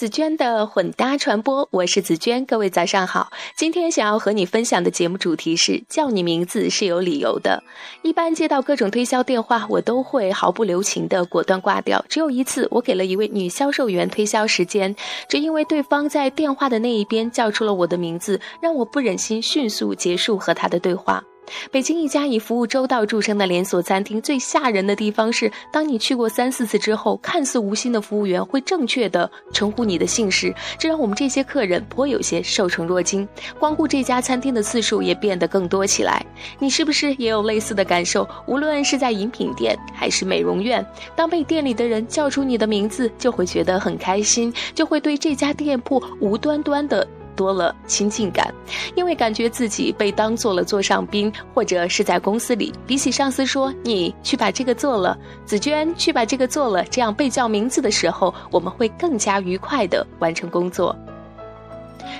紫娟的混搭传播，我是紫娟，各位早上好。今天想要和你分享的节目主题是叫你名字是有理由的。一般接到各种推销电话，我都会毫不留情的果断挂掉。只有一次，我给了一位女销售员推销时间，只因为对方在电话的那一边叫出了我的名字，让我不忍心迅速结束和他的对话。北京一家以服务周到著称的连锁餐厅，最吓人的地方是，当你去过三四次之后，看似无心的服务员会正确的称呼你的姓氏，这让我们这些客人颇有些受宠若惊，光顾这家餐厅的次数也变得更多起来。你是不是也有类似的感受？无论是在饮品店还是美容院，当被店里的人叫出你的名字，就会觉得很开心，就会对这家店铺无端端的。多了亲近感，因为感觉自己被当做了座上宾，或者是在公司里，比起上司说你去把这个做了，紫娟去把这个做了，这样被叫名字的时候，我们会更加愉快的完成工作。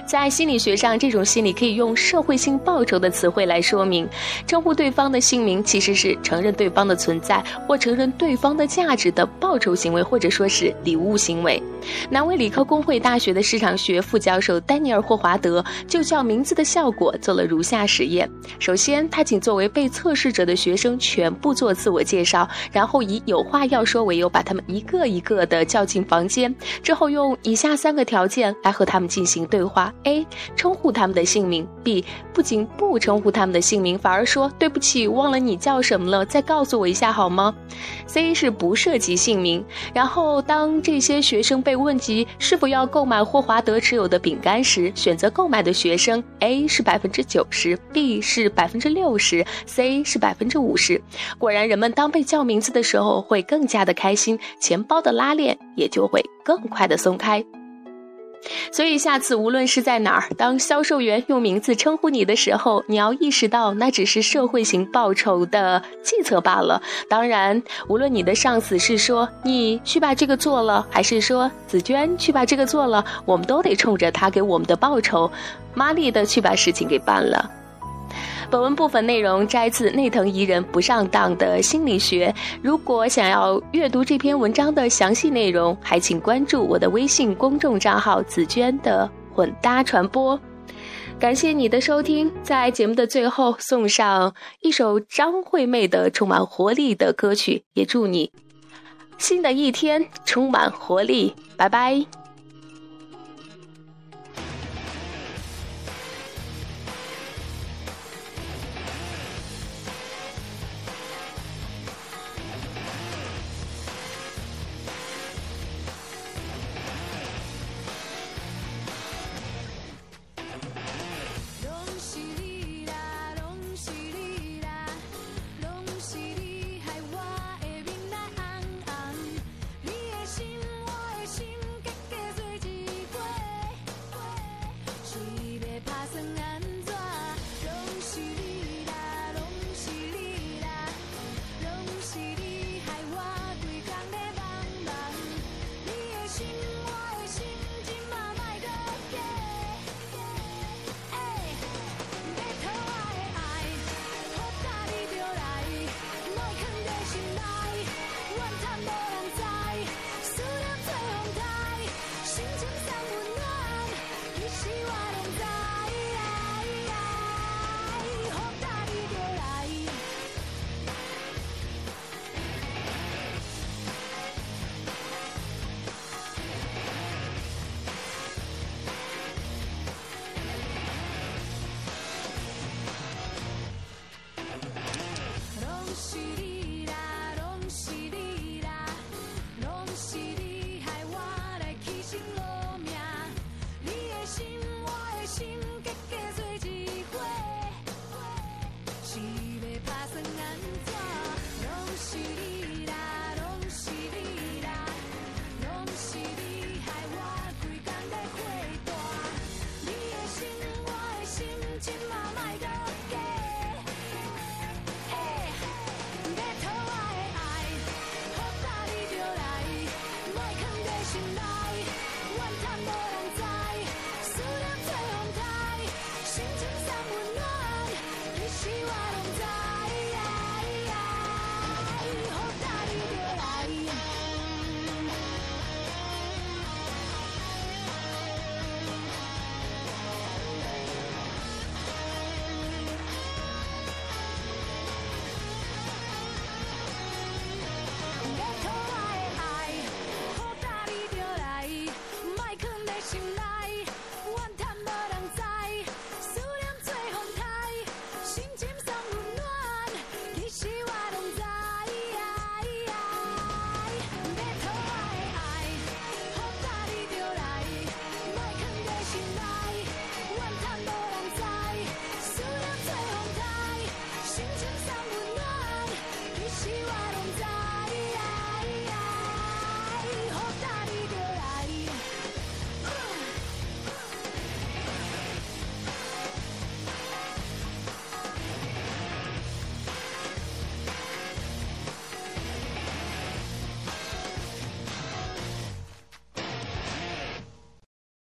在心理学上，这种心理可以用社会性报酬的词汇来说明。称呼对方的姓名，其实是承认对方的存在或承认对方的价值的报酬行为，或者说是礼物行为。南威理科工会大学的市场学副教授丹尼尔霍华德就叫名字的效果做了如下实验：首先，他请作为被测试者的学生全部做自我介绍，然后以有话要说为由，把他们一个一个的叫进房间，之后用以下三个条件来和他们进行对话。A 称呼他们的姓名，B 不仅不称呼他们的姓名，反而说对不起，忘了你叫什么了，再告诉我一下好吗？C 是不涉及姓名。然后当这些学生被问及是否要购买霍华德持有的饼干时，选择购买的学生 A 是百分之九十，B 是百分之六十，C 是百分之五十。果然，人们当被叫名字的时候会更加的开心，钱包的拉链也就会更快的松开。所以，下次无论是在哪儿，当销售员用名字称呼你的时候，你要意识到那只是社会型报酬的计策罢了。当然，无论你的上司是说你去把这个做了，还是说紫娟去把这个做了，我们都得冲着他给我们的报酬，麻利的去把事情给办了。本文部分内容摘自内藤宜人不上当的心理学。如果想要阅读这篇文章的详细内容，还请关注我的微信公众账号“紫娟的混搭传播”。感谢你的收听，在节目的最后送上一首张惠妹的充满活力的歌曲，也祝你新的一天充满活力。拜拜。she